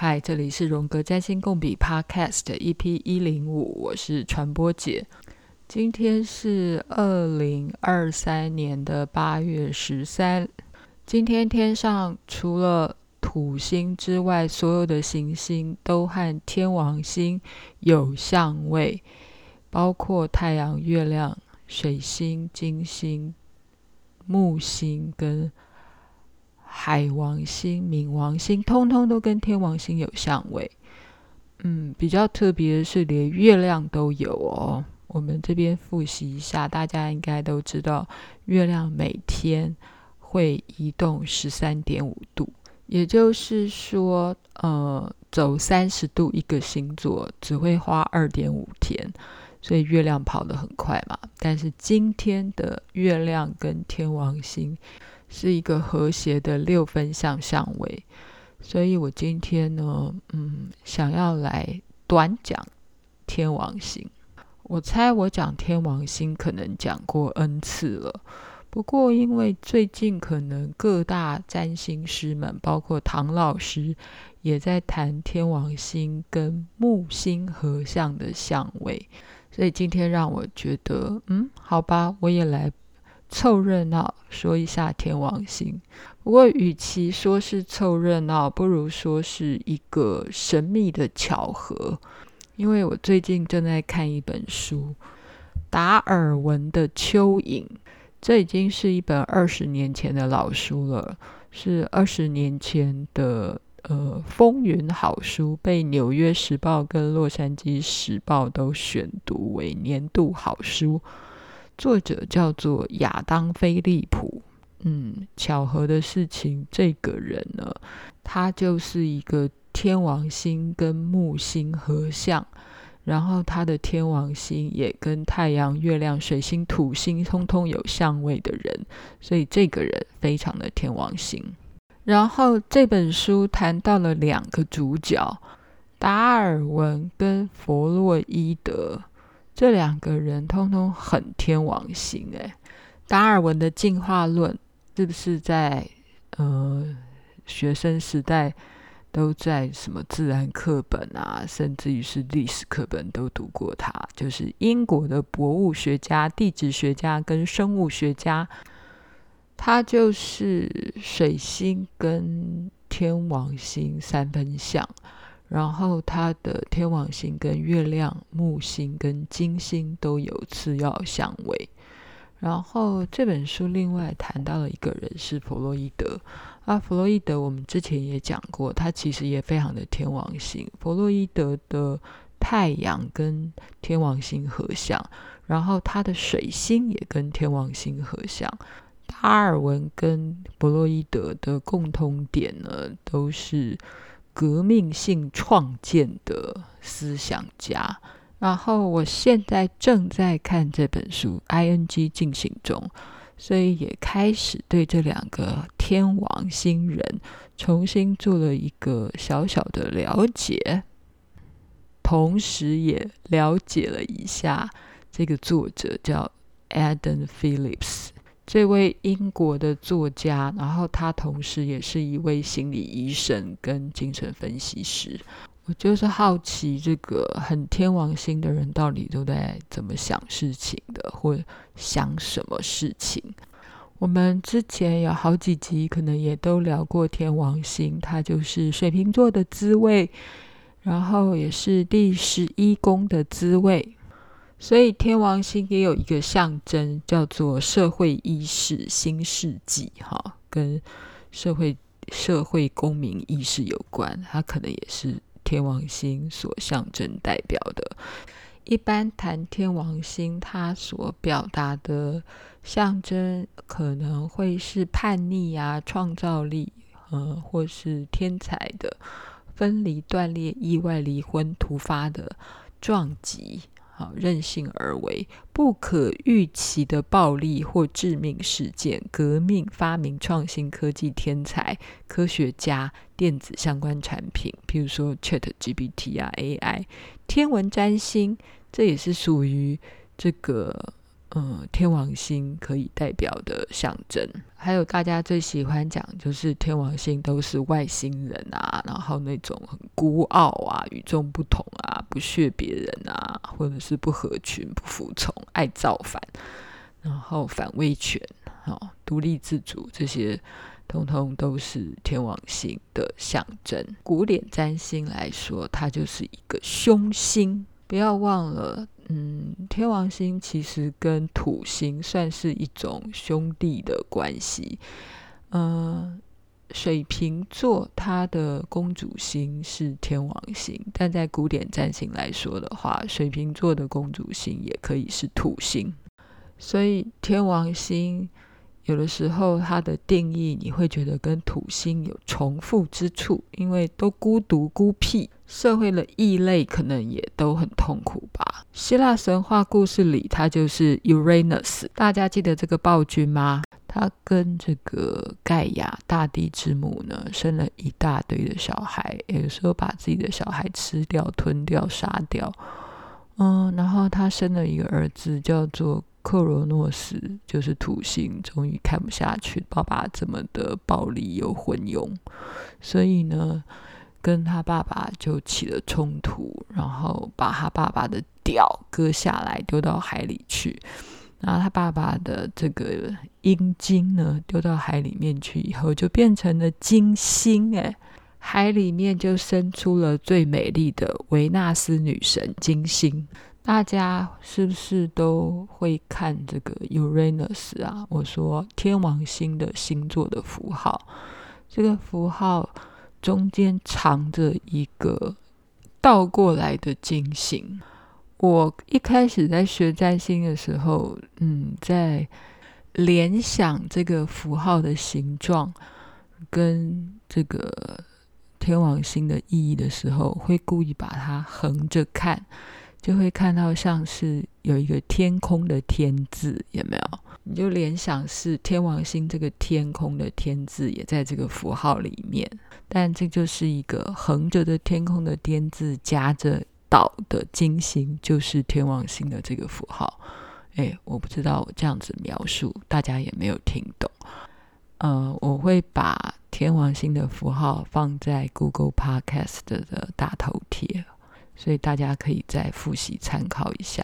嗨，这里是荣格占星共笔 Podcast EP 一零五，我是传播姐。今天是二零二三年的八月十三。今天天上除了土星之外，所有的行星都和天王星有相位，包括太阳、月亮、水星、金星、木星跟。海王星、冥王星，通通都跟天王星有相位。嗯，比较特别的是，连月亮都有哦。我们这边复习一下，大家应该都知道，月亮每天会移动十三点五度，也就是说，呃，走三十度一个星座只会花二点五天，所以月亮跑得很快嘛。但是今天的月亮跟天王星。是一个和谐的六分相相位，所以我今天呢，嗯，想要来短讲天王星。我猜我讲天王星可能讲过 N 次了，不过因为最近可能各大占星师们，包括唐老师，也在谈天王星跟木星合相的相位，所以今天让我觉得，嗯，好吧，我也来。凑热闹说一下天王星，不过与其说是凑热闹，不如说是一个神秘的巧合。因为我最近正在看一本书，达尔文的《蚯蚓》，这已经是一本二十年前的老书了，是二十年前的呃风云好书，被《纽约时报》跟《洛杉矶时报》都选读为年度好书。作者叫做亚当·菲利普。嗯，巧合的事情，这个人呢，他就是一个天王星跟木星合相，然后他的天王星也跟太阳、月亮、水星、土星通通有相位的人，所以这个人非常的天王星。然后这本书谈到了两个主角，达尔文跟弗洛伊德。这两个人通通很天王星诶，达尔文的进化论是不是在呃学生时代都在什么自然课本啊，甚至于是历史课本都读过他？就是英国的博物学家、地质学家跟生物学家，他就是水星跟天王星三分相。然后他的天王星跟月亮、木星跟金星都有次要相位。然后这本书另外谈到了一个人是弗洛伊德啊，弗洛伊德我们之前也讲过，他其实也非常的天王星。弗洛伊德的太阳跟天王星合相，然后他的水星也跟天王星合相。达尔文跟弗洛伊德的共通点呢，都是。革命性创建的思想家，然后我现在正在看这本书，ing 进行中，所以也开始对这两个天王星人重新做了一个小小的了解，同时也了解了一下这个作者叫 Adam Phillips。这位英国的作家，然后他同时也是一位心理医生跟精神分析师。我就是好奇，这个很天王星的人到底都在怎么想事情的，或想什么事情？我们之前有好几集可能也都聊过天王星，它就是水瓶座的滋味，然后也是第十一宫的滋味。所以天王星也有一个象征，叫做社会意识新世纪，哈，跟社会社会公民意识有关。它可能也是天王星所象征代表的。一般谈天王星，它所表达的象征可能会是叛逆啊、创造力，呃，或是天才的分离、断裂、意外离婚、突发的撞击。好，任性而为，不可预期的暴力或致命事件，革命、发明、创新、科技天才、科学家、电子相关产品，譬如说 ChatGPT 啊，AI，天文占星，这也是属于这个嗯，天王星可以代表的象征，还有大家最喜欢讲，就是天王星都是外星人啊，然后那种很孤傲啊、与众不同啊、不屑别人啊，或者是不合群、不服从、爱造反，然后反威权、哦，独立自主，这些通通都是天王星的象征。古典占星来说，它就是一个凶星，不要忘了。嗯，天王星其实跟土星算是一种兄弟的关系。嗯，水瓶座它的公主星是天王星，但在古典占星来说的话，水瓶座的公主星也可以是土星。所以天王星有的时候它的定义你会觉得跟土星有重复之处，因为都孤独孤僻。社会的异类可能也都很痛苦吧。希腊神话故事里，他就是 Uranus，大家记得这个暴君吗？他跟这个盖亚大地之母呢，生了一大堆的小孩，有时候把自己的小孩吃掉、吞掉、杀掉。嗯，然后他生了一个儿子，叫做克罗诺斯，就是土星，终于看不下去爸爸这么的暴力又昏庸，所以呢。跟他爸爸就起了冲突，然后把他爸爸的屌割下来丢到海里去，然后他爸爸的这个阴茎呢丢到海里面去以后，就变成了金星，哎，海里面就生出了最美丽的维纳斯女神金星。大家是不是都会看这个 Uranus 啊？我说天王星的星座的符号，这个符号。中间藏着一个倒过来的金星。我一开始在学占星的时候，嗯，在联想这个符号的形状跟这个天王星的意义的时候，会故意把它横着看，就会看到像是有一个天空的天字，有没有？你就联想是天王星这个天空的天字也在这个符号里面，但这就是一个横着的天空的天字夹着岛的金星，就是天王星的这个符号。哎，我不知道我这样子描述大家也没有听懂。呃，我会把天王星的符号放在 Google Podcast 的大头贴，所以大家可以再复习参考一下。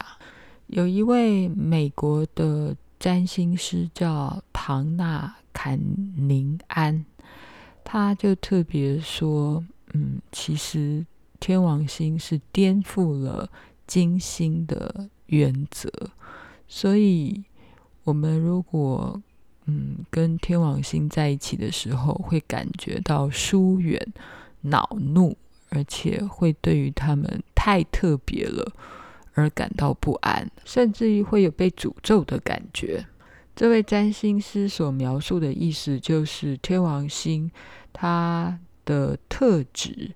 有一位美国的。占星师叫唐纳坎宁安，他就特别说，嗯，其实天王星是颠覆了金星的原则，所以我们如果嗯跟天王星在一起的时候，会感觉到疏远、恼怒，而且会对于他们太特别了。而感到不安，甚至于会有被诅咒的感觉。这位占星师所描述的意思就是，天王星它的特质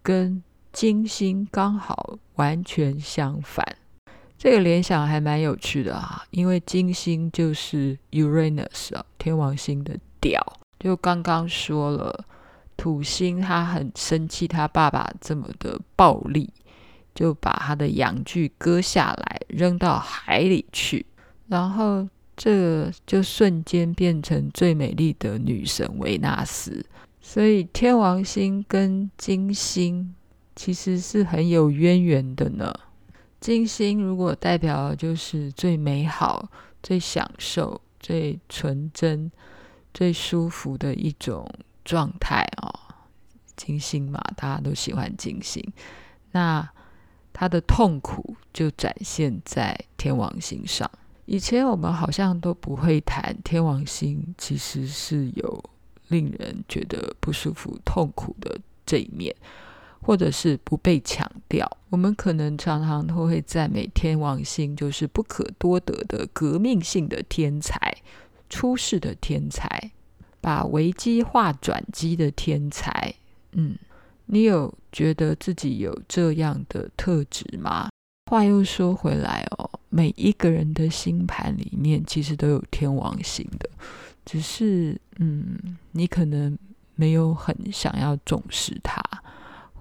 跟金星刚好完全相反。这个联想还蛮有趣的啊，因为金星就是 Uranus 啊，天王星的屌。就刚刚说了，土星他很生气，他爸爸这么的暴力。就把他的阳具割下来扔到海里去，然后这就瞬间变成最美丽的女神维纳斯。所以天王星跟金星其实是很有渊源的呢。金星如果代表就是最美好、最享受、最纯真、最舒服的一种状态哦。金星嘛，大家都喜欢金星。那他的痛苦就展现在天王星上。以前我们好像都不会谈天王星，其实是有令人觉得不舒服、痛苦的这一面，或者是不被强调。我们可能常常都会赞美天王星，就是不可多得的革命性的天才、出世的天才、把危机化转机的天才。嗯。你有觉得自己有这样的特质吗？话又说回来哦，每一个人的星盘里面其实都有天王星的，只是嗯，你可能没有很想要重视它，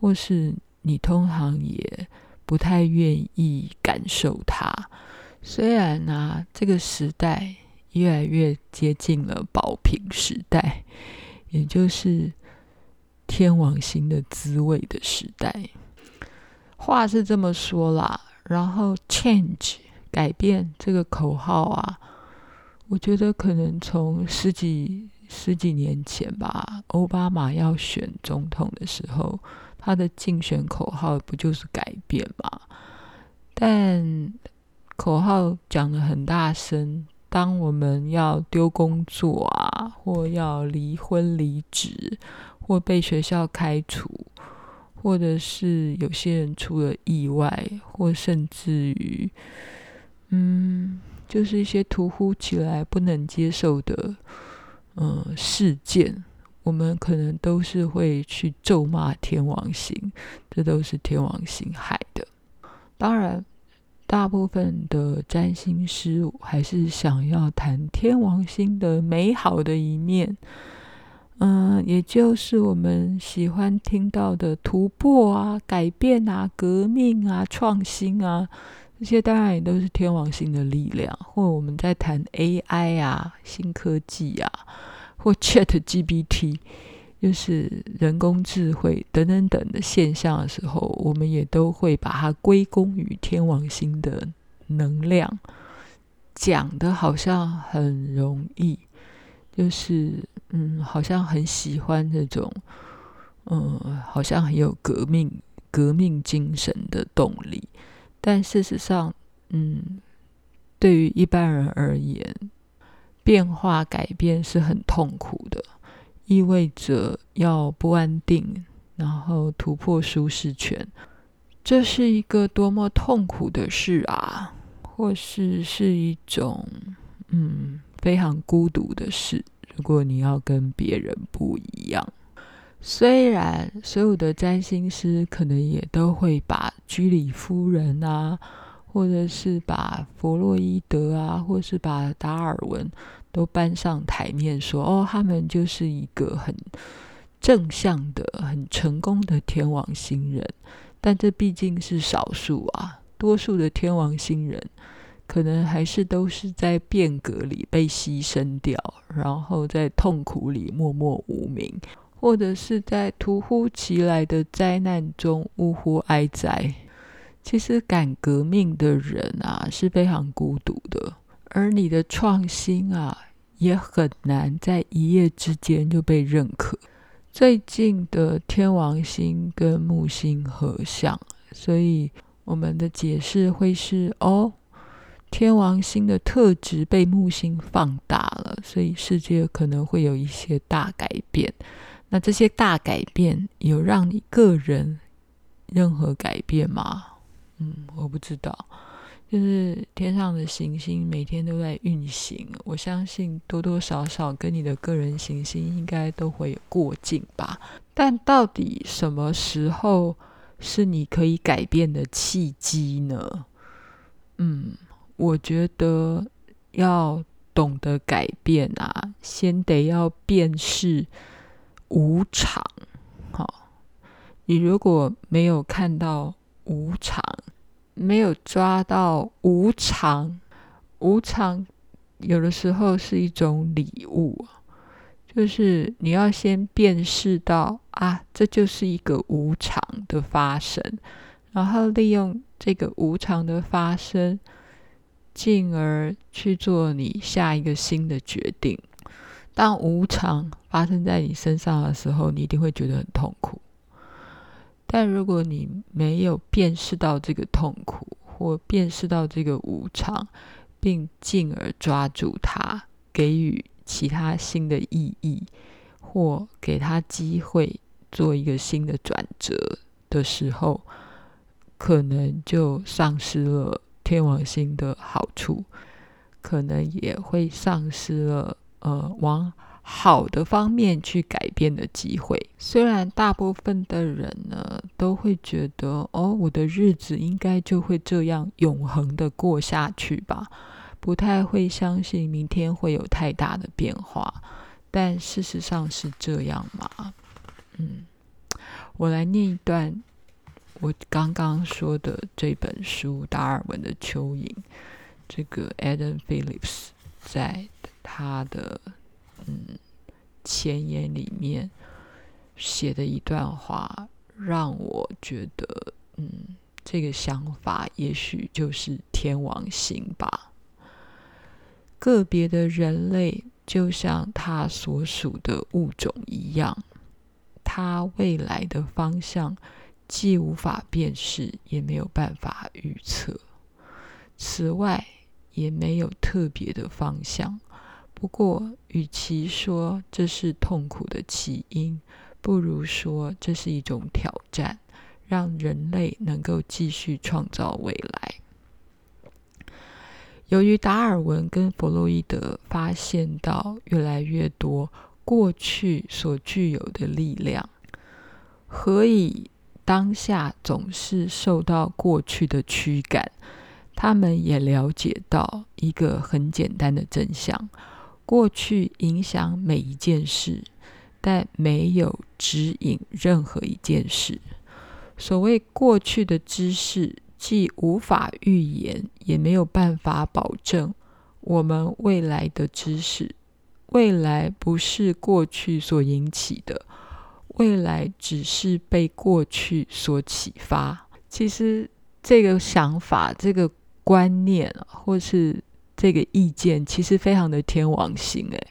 或是你通常也不太愿意感受它，虽然呢、啊，这个时代越来越接近了宝瓶时代，也就是天王星的滋味的时代。话是这么说啦，然后 change 改变这个口号啊，我觉得可能从十几十几年前吧，奥巴马要选总统的时候，他的竞选口号不就是改变吗？但口号讲得很大声，当我们要丢工作啊，或要离婚离职，或被学校开除。或者是有些人出了意外，或甚至于，嗯，就是一些突如其来不能接受的，嗯，事件，我们可能都是会去咒骂天王星，这都是天王星害的。当然，大部分的占星师还是想要谈天王星的美好的一面。嗯，也就是我们喜欢听到的突破啊、改变啊、革命啊、创新啊，这些当然也都是天王星的力量。或我们在谈 AI 啊、新科技啊，或 ChatGPT，就是人工智慧等等等的现象的时候，我们也都会把它归功于天王星的能量。讲的好像很容易。就是，嗯，好像很喜欢这种，嗯，好像很有革命革命精神的动力。但事实上，嗯，对于一般人而言，变化改变是很痛苦的，意味着要不安定，然后突破舒适圈，这是一个多么痛苦的事啊！或是是一种，嗯。非常孤独的事。如果你要跟别人不一样，虽然所有的占星师可能也都会把居里夫人啊，或者是把弗洛伊德啊，或是把达尔文都搬上台面说，哦，他们就是一个很正向的、很成功的天王星人。但这毕竟是少数啊，多数的天王星人。可能还是都是在变革里被牺牲掉，然后在痛苦里默默无名，或者是在突如其来的灾难中呜呼哀哉。其实敢革命的人啊是非常孤独的，而你的创新啊也很难在一夜之间就被认可。最近的天王星跟木星合相，所以我们的解释会是哦。天王星的特质被木星放大了，所以世界可能会有一些大改变。那这些大改变有让你个人任何改变吗？嗯，我不知道。就是天上的行星每天都在运行，我相信多多少少跟你的个人行星应该都会有过境吧。但到底什么时候是你可以改变的契机呢？嗯。我觉得要懂得改变啊，先得要辨识无常。好，你如果没有看到无常，没有抓到无常，无常有的时候是一种礼物，就是你要先辨识到啊，这就是一个无常的发生，然后利用这个无常的发生。进而去做你下一个新的决定。当无常发生在你身上的时候，你一定会觉得很痛苦。但如果你没有辨识到这个痛苦，或辨识到这个无常，并进而抓住它，给予其他新的意义，或给他机会做一个新的转折的时候，可能就丧失了。天王星的好处，可能也会丧失了呃往好的方面去改变的机会。虽然大部分的人呢都会觉得，哦，我的日子应该就会这样永恒的过下去吧，不太会相信明天会有太大的变化。但事实上是这样吗？嗯，我来念一段。我刚刚说的这本书《达尔文的蚯蚓》，这个 Adam Phillips 在他的嗯前言里面写的一段话，让我觉得嗯这个想法也许就是天王星吧。个别的人类就像他所属的物种一样，他未来的方向既无法辨识，也没有办法预测。此外，也没有特别的方向。不过，与其说这是痛苦的起因，不如说这是一种挑战，让人类能够继续创造未来。由于达尔文跟弗洛伊德发现到越来越多过去所具有的力量，何以当下总是受到过去的驱赶？他们也了解到一个很简单的真相：过去影响每一件事，但没有指引任何一件事。所谓过去的知识。既无法预言，也没有办法保证我们未来的知识。未来不是过去所引起的，未来只是被过去所启发。其实这个想法、这个观念，或是这个意见，其实非常的天王星。诶，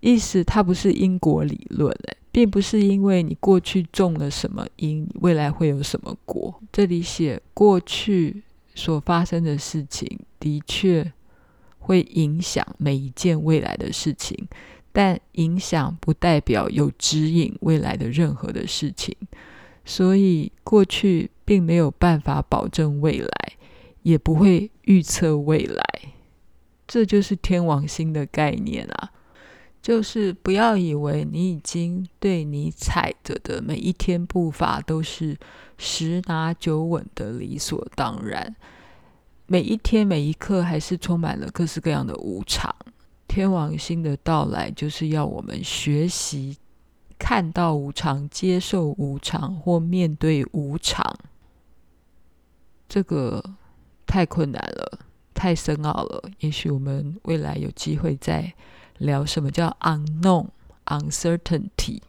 意思它不是因果理论。诶。并不是因为你过去种了什么因，未来会有什么果。这里写过去所发生的事情的确会影响每一件未来的事情，但影响不代表有指引未来的任何的事情。所以过去并没有办法保证未来，也不会预测未来。这就是天王星的概念啊。就是不要以为你已经对你踩着的每一天步伐都是十拿九稳的理所当然，每一天每一刻还是充满了各式各样的无常。天王星的到来就是要我们学习看到无常、接受无常或面对无常。这个太困难了，太深奥了。也许我们未来有机会再。聊什么叫 unknown uncertainty？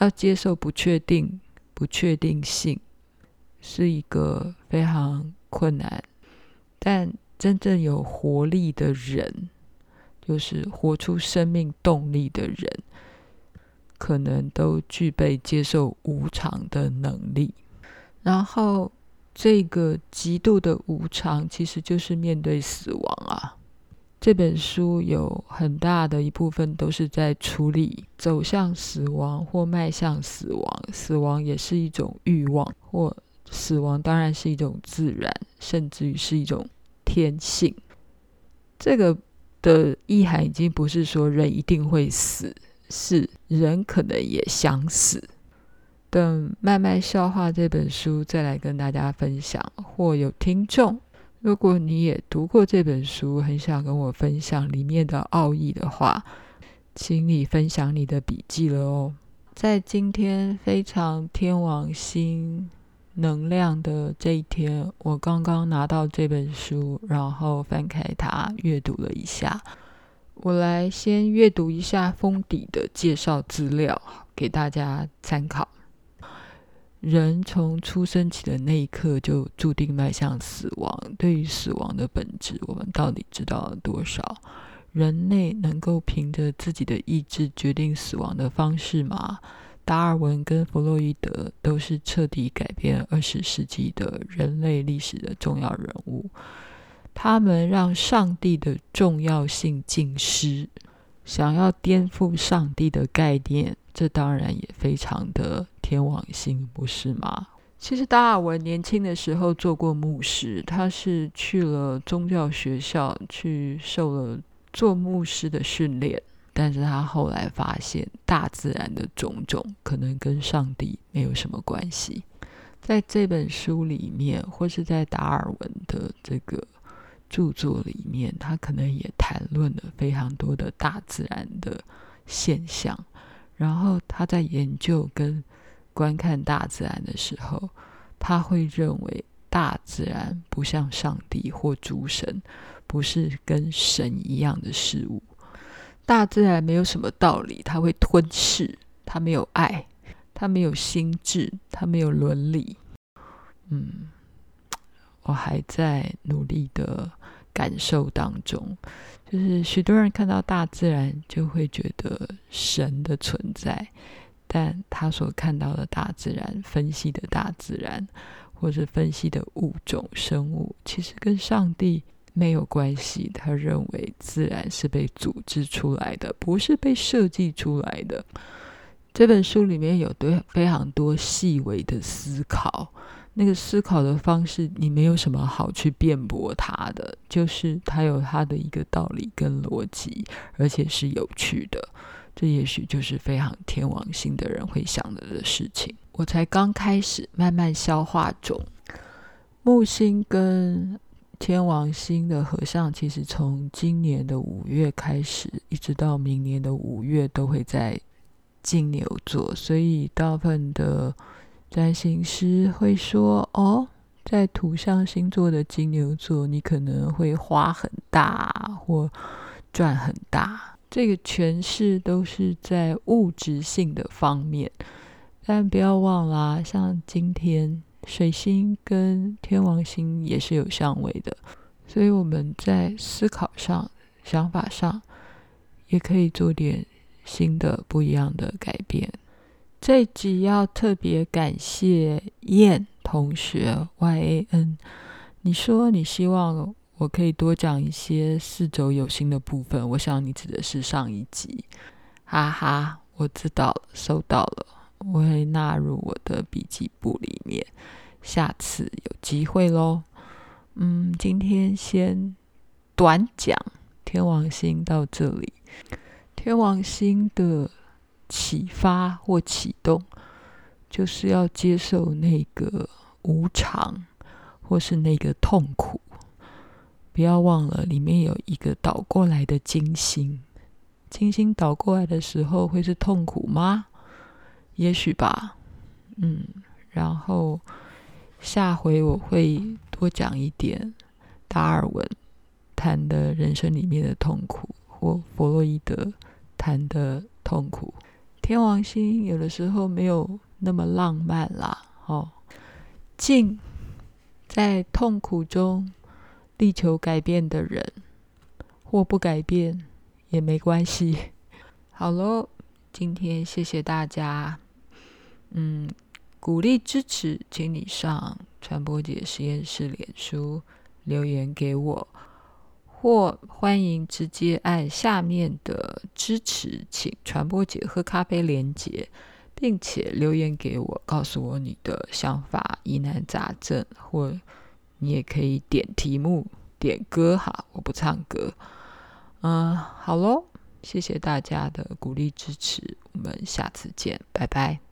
要接受不确定、不确定性，是一个非常困难。但真正有活力的人，就是活出生命动力的人，可能都具备接受无常的能力。然后，这个极度的无常，其实就是面对死亡啊。这本书有很大的一部分都是在处理走向死亡或迈向死亡，死亡也是一种欲望，或死亡当然是一种自然，甚至于是一种天性。这个的意涵已经不是说人一定会死，是人可能也想死。等慢慢消化这本书，再来跟大家分享，或有听众。如果你也读过这本书，很想跟我分享里面的奥义的话，请你分享你的笔记了哦。在今天非常天王星能量的这一天，我刚刚拿到这本书，然后翻开它阅读了一下。我来先阅读一下封底的介绍资料，给大家参考。人从出生起的那一刻就注定迈向死亡。对于死亡的本质，我们到底知道了多少？人类能够凭着自己的意志决定死亡的方式吗？达尔文跟弗洛伊德都是彻底改变二十世纪的人类历史的重要人物。他们让上帝的重要性尽失，想要颠覆上帝的概念，这当然也非常的。天王星不是吗？其实达尔文年轻的时候做过牧师，他是去了宗教学校去受了做牧师的训练，但是他后来发现大自然的种种可能跟上帝没有什么关系。在这本书里面，或是在达尔文的这个著作里面，他可能也谈论了非常多的大自然的现象，然后他在研究跟观看大自然的时候，他会认为大自然不像上帝或诸神，不是跟神一样的事物。大自然没有什么道理，它会吞噬，它没有爱，它没有心智，它没有伦理。嗯，我还在努力的感受当中，就是许多人看到大自然就会觉得神的存在，但他所看到的大自然、分析的大自然或者分析的物种、生物，其实跟上帝没有关系。他认为自然是被组织出来的，不是被设计出来的。这本书里面有对非常多细微的思考。那个思考的方式，你没有什么好去辩驳它的，就是它有它的一个道理跟逻辑，而且是有趣的。这也许就是非常天王星的人会想的的事情。我才刚开始慢慢消化中。木星跟天王星的合相，其实从今年的五月开始，一直到明年的五月都会在金牛座，所以大部分的。占星师会说：“哦，在土象星座的金牛座，你可能会花很大或赚很大。这个诠释都是在物质性的方面，但不要忘啦，像今天水星跟天王星也是有相位的，所以我们在思考上、想法上也可以做点新的、不一样的改变。”这一集要特别感谢燕同学 Y A N，你说你希望我可以多讲一些四轴有心的部分，我想你指的是上一集，哈哈，我知道了，收到了，我会纳入我的笔记簿里面，下次有机会喽。嗯，今天先短讲天王星到这里，天王星的。启发或启动，就是要接受那个无常，或是那个痛苦。不要忘了，里面有一个倒过来的金星。金星倒过来的时候，会是痛苦吗？也许吧。嗯，然后下回我会多讲一点达尔文谈的人生里面的痛苦，或弗洛伊德谈的痛苦。天王星有的时候没有那么浪漫啦，哦，静在痛苦中力求改变的人，或不改变也没关系。好喽，今天谢谢大家，嗯，鼓励支持，请你上传播姐实验室脸书留言给我。或欢迎直接按下面的支持，请传播姐喝咖啡连结，并且留言给我，告诉我你的想法、疑难杂症，或你也可以点题目、点歌哈，我不唱歌。嗯，好喽，谢谢大家的鼓励支持，我们下次见，拜拜。